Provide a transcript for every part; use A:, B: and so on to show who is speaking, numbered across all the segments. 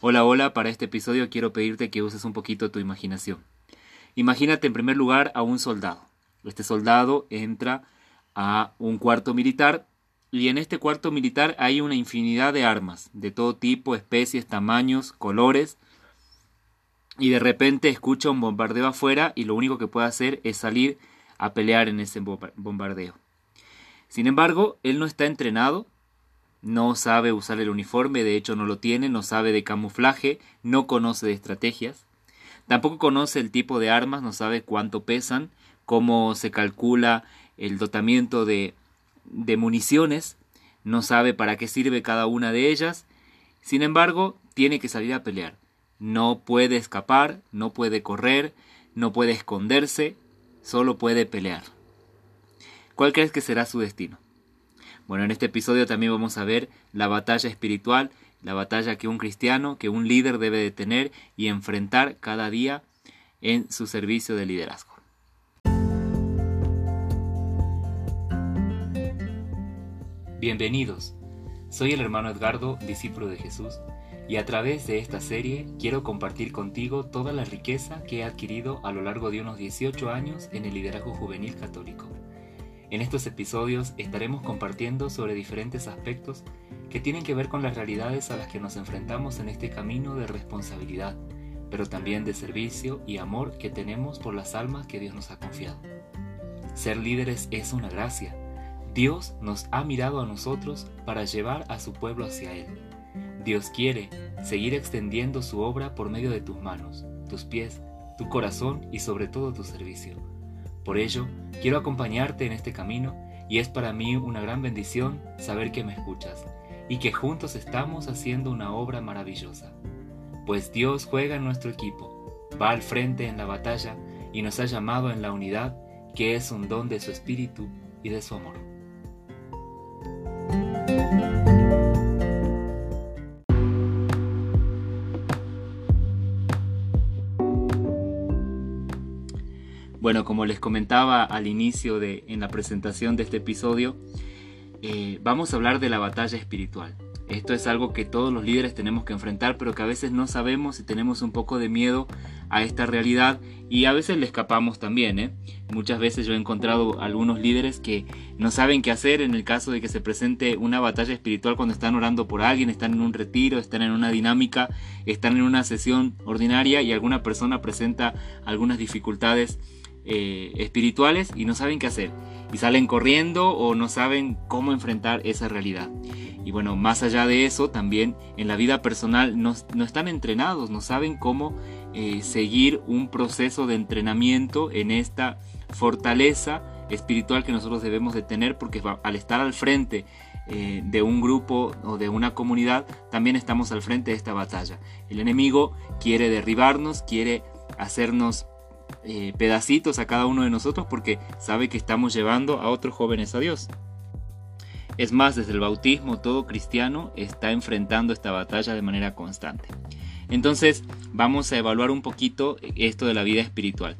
A: Hola, hola, para este episodio quiero pedirte que uses un poquito tu imaginación. Imagínate en primer lugar a un soldado. Este soldado entra a un cuarto militar y en este cuarto militar hay una infinidad de armas, de todo tipo, especies, tamaños, colores, y de repente escucha un bombardeo afuera y lo único que puede hacer es salir a pelear en ese bombardeo. Sin embargo, él no está entrenado, no sabe usar el uniforme, de hecho no lo tiene, no sabe de camuflaje, no conoce de estrategias, tampoco conoce el tipo de armas, no sabe cuánto pesan, cómo se calcula el dotamiento de, de municiones, no sabe para qué sirve cada una de ellas, sin embargo, tiene que salir a pelear. No puede escapar, no puede correr, no puede esconderse, solo puede pelear. ¿Cuál crees que será su destino? Bueno, en este episodio también vamos a ver la batalla espiritual, la batalla que un cristiano, que un líder debe de tener y enfrentar cada día en su servicio de liderazgo. Bienvenidos. Soy el hermano Edgardo, discípulo de Jesús, y a través de esta serie quiero compartir contigo toda la riqueza que he adquirido a lo largo de unos 18 años en el liderazgo juvenil católico. En estos episodios estaremos compartiendo sobre diferentes aspectos que tienen que ver con las realidades a las que nos enfrentamos en este camino de responsabilidad, pero también de servicio y amor que tenemos por las almas que Dios nos ha confiado. Ser líderes es una gracia. Dios nos ha mirado a nosotros para llevar a su pueblo hacia Él. Dios quiere seguir extendiendo su obra por medio de tus manos, tus pies, tu corazón y sobre todo tu servicio. Por ello, quiero acompañarte en este camino y es para mí una gran bendición saber que me escuchas y que juntos estamos haciendo una obra maravillosa. Pues Dios juega en nuestro equipo, va al frente en la batalla y nos ha llamado en la unidad que es un don de su espíritu y de su amor. Bueno, como les comentaba al inicio de en la presentación de este episodio, eh, vamos a hablar de la batalla espiritual. Esto es algo que todos los líderes tenemos que enfrentar, pero que a veces no sabemos y tenemos un poco de miedo a esta realidad y a veces le escapamos también. ¿eh? Muchas veces yo he encontrado algunos líderes que no saben qué hacer en el caso de que se presente una batalla espiritual cuando están orando por alguien, están en un retiro, están en una dinámica, están en una sesión ordinaria y alguna persona presenta algunas dificultades eh, espirituales y no saben qué hacer. Y salen corriendo o no saben cómo enfrentar esa realidad. Y bueno, más allá de eso, también en la vida personal no, están entrenados, no saben cómo eh, seguir un proceso de entrenamiento en esta fortaleza espiritual que nosotros debemos de tener porque al estar al frente eh, de un grupo o de una comunidad, también estamos al frente de esta batalla. El enemigo quiere derribarnos, quiere hacernos eh, pedacitos a cada uno de nosotros porque sabe que estamos llevando a otros jóvenes a Dios. Es más, desde el bautismo todo cristiano está enfrentando esta batalla de manera constante. Entonces vamos a evaluar un poquito esto de la vida espiritual.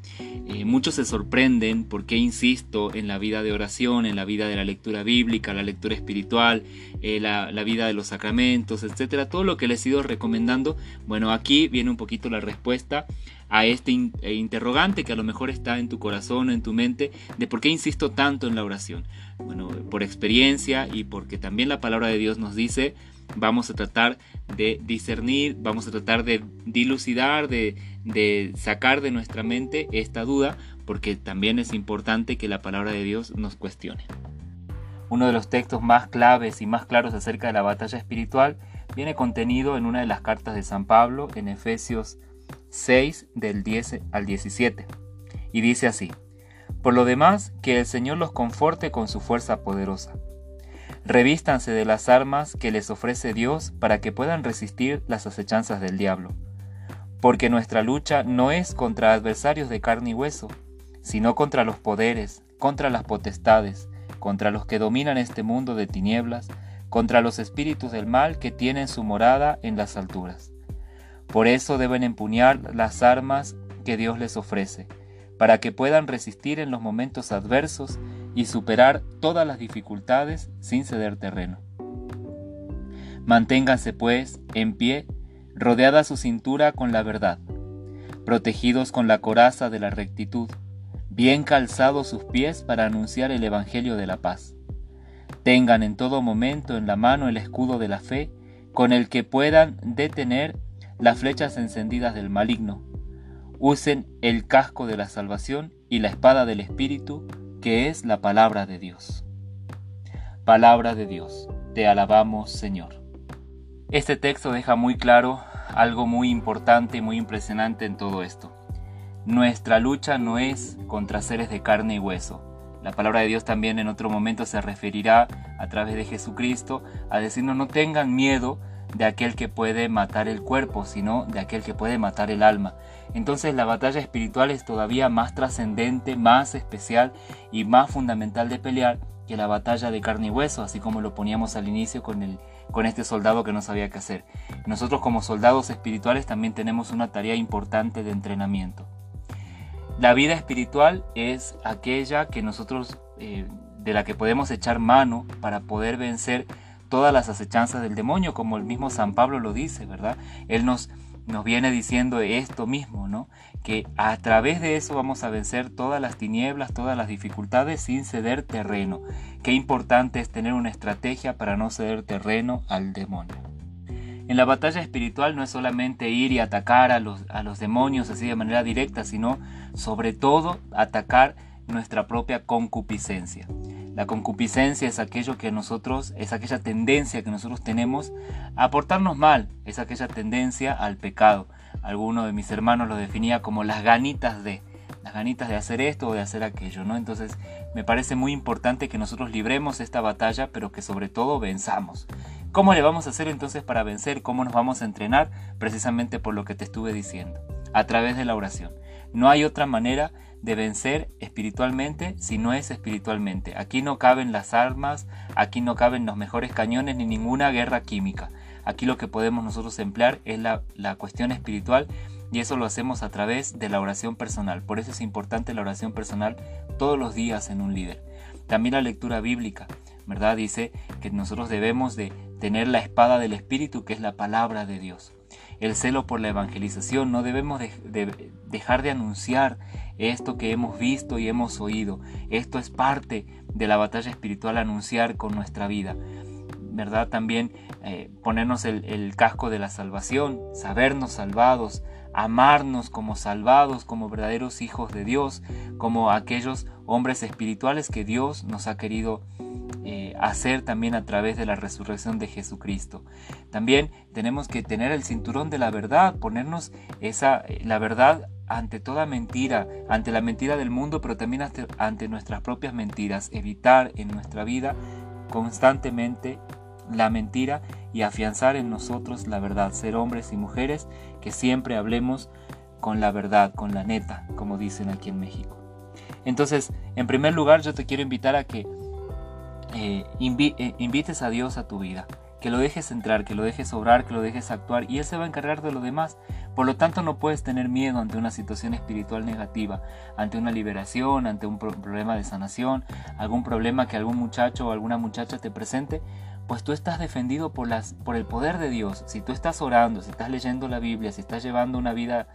A: Eh, muchos se sorprenden porque insisto en la vida de oración, en la vida de la lectura bíblica, la lectura espiritual, eh, la, vida de los sacramentos, etcétera, todo lo que les he ido recomendando. Bueno, aquí viene un poquito la respuesta a este eh, interrogante que a lo mejor está en tu corazón o en tu mente de por qué insisto tanto en la oración. Bueno, por experiencia y porque también la palabra de Dios nos dice, vamos a tratar de discernir, vamos a tratar de dilucidar, de, de sacar de nuestra mente esta duda, porque también es importante que la palabra de Dios nos cuestione. Uno de los textos más claves y más claros acerca de la batalla espiritual viene contenido en una de las cartas de San Pablo en Efesios 6 del 10 al 17. Y dice así, Por lo demás, que el Señor los conforte con su fuerza poderosa. Revístanse de las armas que les ofrece Dios para que puedan resistir las acechanzas del diablo. Porque nuestra lucha no es contra adversarios de carne y hueso, sino contra los poderes, contra las potestades, contra los que dominan este mundo de tinieblas, contra los espíritus del mal que tienen su morada en las alturas. Por eso deben empuñar las armas que Dios les ofrece, para que puedan resistir en los momentos adversos y superar todas las dificultades sin ceder terreno. Manténganse pues en pie, rodeada su cintura con la verdad, protegidos con la coraza de la rectitud, bien calzados sus pies para anunciar el Evangelio de la paz. Tengan en todo momento en la mano el escudo de la fe, con el que puedan detener las flechas encendidas del maligno. Usen el casco de la salvación y la espada del Espíritu, que es la palabra de Dios. Palabra de Dios, te alabamos Señor. Este texto deja muy claro algo muy importante y muy impresionante en todo esto. Nuestra lucha no es contra seres de carne y hueso. La palabra de Dios también en otro momento se referirá a través de Jesucristo a decirnos no tengan miedo de aquel que puede matar el cuerpo, sino de aquel que puede matar el alma. Entonces la batalla espiritual es todavía más trascendente, más especial y más fundamental de pelear que la batalla de carne y hueso, así como lo poníamos al inicio con, el, con este soldado que no sabía qué hacer. Nosotros como soldados espirituales también tenemos una tarea importante de entrenamiento. La vida espiritual es aquella que nosotros, eh, de la que podemos echar mano para poder vencer todas las acechanzas del demonio, como el mismo San Pablo lo dice, ¿verdad? Él nos, nos viene diciendo esto mismo, ¿no? Que a través de eso vamos a vencer todas las tinieblas, todas las dificultades sin ceder terreno. Qué importante es tener una estrategia para no ceder terreno al demonio. En la batalla espiritual no es solamente ir y atacar a los, a los demonios así de manera directa, sino sobre todo atacar nuestra propia concupiscencia. La concupiscencia es aquello que nosotros, es aquella tendencia que nosotros tenemos a portarnos mal, es aquella tendencia al pecado. Alguno de mis hermanos lo definía como las ganitas de, las ganitas de hacer esto o de hacer aquello, ¿no? Entonces me parece muy importante que nosotros libremos esta batalla, pero que sobre todo venzamos. ¿Cómo le vamos a hacer entonces para vencer? ¿Cómo nos vamos a entrenar? Precisamente por lo que te estuve diciendo, a través de la oración. No hay otra manera de vencer espiritualmente si no es espiritualmente. Aquí no caben las armas, aquí no caben los mejores cañones ni ninguna guerra química. Aquí lo que podemos nosotros emplear es la, la cuestión espiritual y eso lo hacemos a través de la oración personal. Por eso es importante la oración personal todos los días en un líder. También la lectura bíblica, ¿verdad? Dice que nosotros debemos de tener la espada del Espíritu, que es la palabra de Dios el celo por la evangelización. No debemos dejar de anunciar esto que hemos visto y hemos oído. Esto es parte de la batalla espiritual, anunciar con nuestra vida. ¿Verdad? También eh, ponernos el, casco de la salvación, sabernos salvados, amarnos como salvados, como verdaderos hijos de Dios, como aquellos hombres espirituales que Dios nos ha querido eh, hacer también a través de la resurrección de Jesucristo. También tenemos que tener el cinturón de la verdad, ponernos esa, eh, la verdad ante toda mentira, ante la mentira del mundo, pero también ante nuestras propias mentiras, evitar en nuestra vida constantemente la mentira y afianzar en nosotros la verdad, ser hombres y mujeres que siempre hablemos con la verdad, con la neta, como dicen aquí en México. Entonces, en primer lugar, yo te quiero invitar a que eh, eh, invites a Dios a tu vida, que lo dejes entrar, que lo dejes obrar, que lo dejes actuar y Él se va a encargar de lo demás. Por lo tanto, no puedes tener miedo ante una situación espiritual negativa, ante una liberación, ante un problema de sanación, algún problema que algún muchacho o alguna muchacha te presente, pues tú estás defendido por, las, por el poder de Dios. Si tú estás orando, si estás leyendo la Biblia, si estás llevando una vida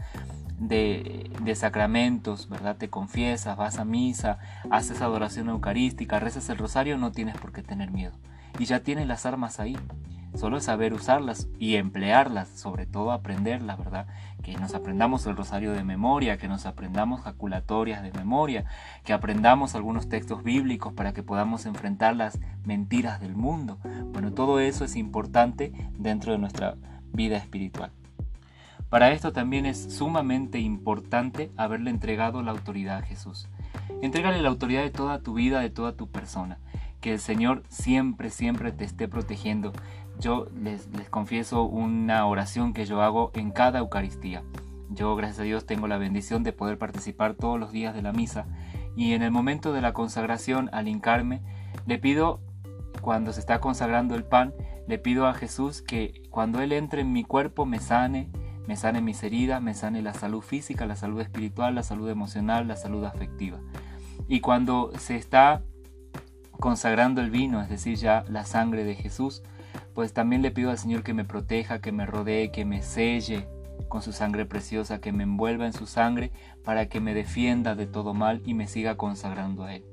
A: de, sacramentos, ¿verdad? Te confiesas, vas a misa, haces adoración eucarística, rezas el rosario, no tienes por qué tener miedo. Y ya tienes las armas ahí. Solo es saber usarlas y emplearlas, sobre todo aprenderlas, ¿verdad? Que nos aprendamos el rosario de memoria, que nos aprendamos jaculatorias de memoria, que aprendamos algunos textos bíblicos para que podamos enfrentar las mentiras del mundo. Bueno, todo eso es importante dentro de nuestra vida espiritual. Para esto también es sumamente importante haberle entregado la autoridad a Jesús. Entrégale la autoridad de toda tu vida, de toda tu persona. Que el Señor siempre, siempre te esté protegiendo. Yo les, les confieso una oración que yo hago en cada Eucaristía. Yo, gracias a Dios, tengo la bendición de poder participar todos los días de la misa y en el momento de la consagración, al hincarme, le pido, cuando se está consagrando el pan, le pido a Jesús que cuando Él entre en mi cuerpo me sane, me sane mis heridas, me sane la salud física, la salud espiritual, la salud emocional, la salud afectiva. Y cuando se está consagrando el vino, es decir, ya la sangre de Jesús, pues también le pido al Señor que me proteja, que me rodee, que me selle con su sangre preciosa, que me envuelva en su sangre para que me defienda de todo mal y me siga consagrando a Él.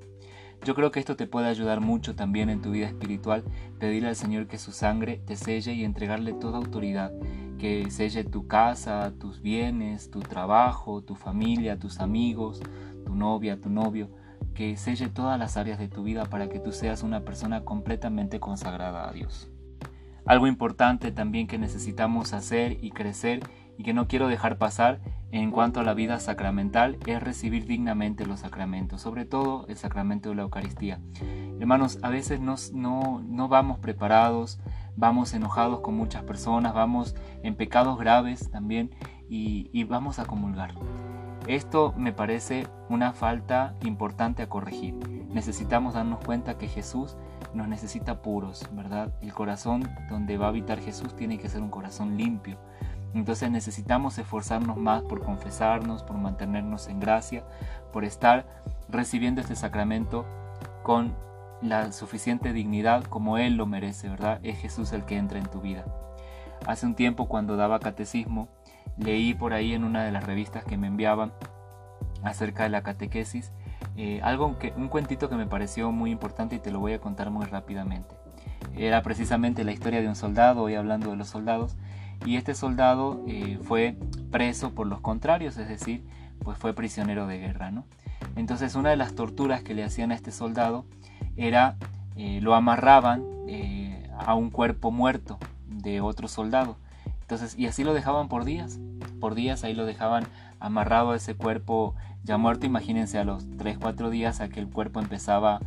A: Yo creo que esto te puede ayudar mucho también en tu vida espiritual, pedirle al Señor que su sangre te selle y entregarle toda autoridad, que selle tu casa, tus bienes, tu trabajo, tu familia, tus amigos, tu novia, tu novio, que selle todas las áreas de tu vida para que tú seas una persona completamente consagrada a Dios. Algo importante también que necesitamos hacer y crecer y que no quiero dejar pasar en cuanto a la vida sacramental es recibir dignamente los sacramentos, sobre todo el sacramento de la Eucaristía. Hermanos, a veces no, no vamos preparados, vamos enojados con muchas personas, vamos en pecados graves también y, y vamos a comulgar. Esto me parece una falta importante a corregir. Necesitamos darnos cuenta que Jesús nos necesita puros, ¿verdad? El corazón donde va a habitar Jesús tiene que ser un corazón limpio, entonces necesitamos esforzarnos más por confesarnos, por mantenernos en gracia, por estar recibiendo este sacramento con la suficiente dignidad como Él lo merece, ¿verdad? Es Jesús el que entra en tu vida. Hace un tiempo cuando daba catecismo, leí por ahí en una de las revistas que me enviaban acerca de la catequesis, eh, algo que, un cuentito que me pareció muy importante y te lo voy a contar muy rápidamente. Era precisamente la historia de un soldado, hoy hablando de los soldados, y este soldado eh, fue preso por los contrarios, es decir, pues fue prisionero de guerra. ¿no? Entonces una de las torturas que le hacían a este soldado era eh, lo amarraban a un cuerpo muerto de otro soldado. Entonces, y así lo dejaban por días. Por días ahí lo dejaban amarrado a ese cuerpo ya muerto. Imagínense a los 3-4 días a que el cuerpo empezaba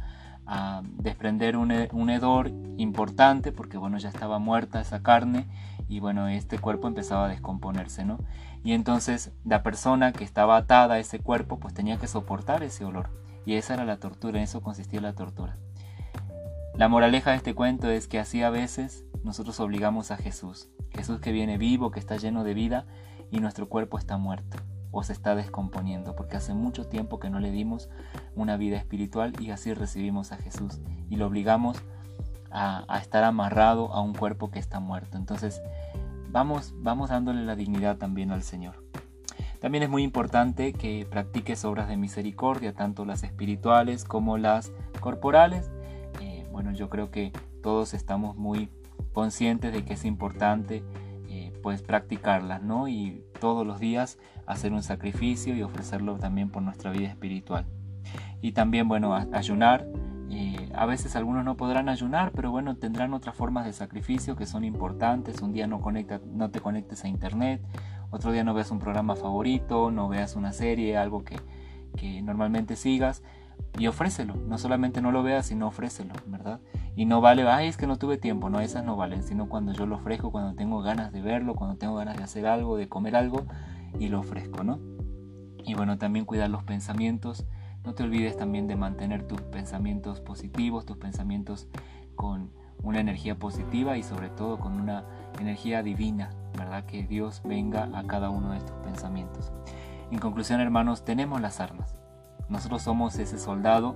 A: a desprender un, un hedor importante porque bueno ya estaba muerta esa carne y bueno, este cuerpo empezaba a descomponerse, ¿no? Y entonces la persona que estaba atada a ese cuerpo pues tenía que soportar ese olor. Y esa era la tortura, en eso consistía la tortura. La moraleja de este cuento es que así a veces nosotros obligamos a Jesús. Jesús que viene vivo, que está lleno de vida y nuestro cuerpo está muerto o se está descomponiendo, porque hace mucho tiempo que no le dimos una vida espiritual y así recibimos a Jesús y lo obligamos a, estar amarrado a un cuerpo que está muerto. Entonces, vamos, vamos dándole la dignidad también al Señor. También es muy importante que practiques obras de misericordia, tanto las espirituales como las corporales. Eh, bueno, yo creo que todos estamos muy conscientes de que es importante eh, pues practicarlas, ¿no? Y todos los días hacer un sacrificio y ofrecerlo también por nuestra vida espiritual. Y también, bueno, ayunar a veces algunos no podrán ayunar, pero bueno, tendrán otras formas de sacrificio que son importantes. Un día no, conecta, no te conectes a internet, otro día no veas un programa favorito, no veas una serie, algo que, normalmente sigas y ofrécelo. No solamente no lo veas, sino ofrécelo, ¿verdad? Y no vale, ay, es que no tuve tiempo, no, esas no valen, sino cuando yo lo ofrezco, cuando tengo ganas de verlo, cuando tengo ganas de hacer algo, de comer algo y lo ofrezco, ¿no? Y bueno, también cuidar los pensamientos no te olvides también de mantener tus pensamientos positivos, tus pensamientos con una energía positiva y sobre todo con una energía divina, ¿verdad? Que Dios venga a cada uno de estos pensamientos. En conclusión, hermanos, tenemos las armas. Nosotros somos ese soldado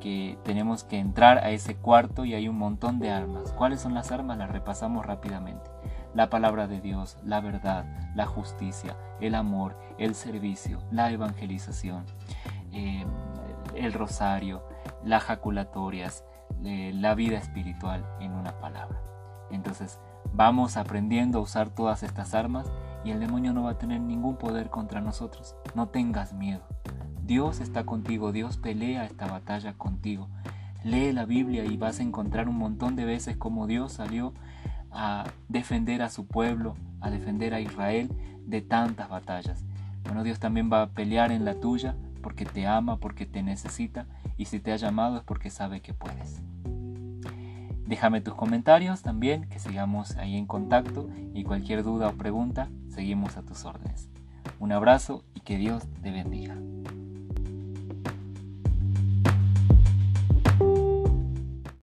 A: que tenemos que entrar a ese cuarto y hay un montón de armas. ¿Cuáles son las armas? Las repasamos rápidamente. La palabra de Dios, la verdad, la justicia, el amor, el servicio, la evangelización. Eh, el rosario, las jaculatorias, eh, la vida espiritual en una palabra. Entonces vamos aprendiendo a usar todas estas armas y el demonio no va a tener ningún poder contra nosotros. No tengas miedo. Dios está contigo, Dios pelea esta batalla contigo. Lee la Biblia y vas a encontrar un montón de veces como Dios salió a defender a su pueblo, a defender a Israel de tantas batallas. Bueno, Dios también va a pelear en la tuya porque te ama, porque te necesita y si te ha llamado es porque sabe que puedes. Déjame tus comentarios también, que sigamos ahí en contacto y cualquier duda o pregunta, seguimos a tus órdenes. Un abrazo y que Dios te bendiga.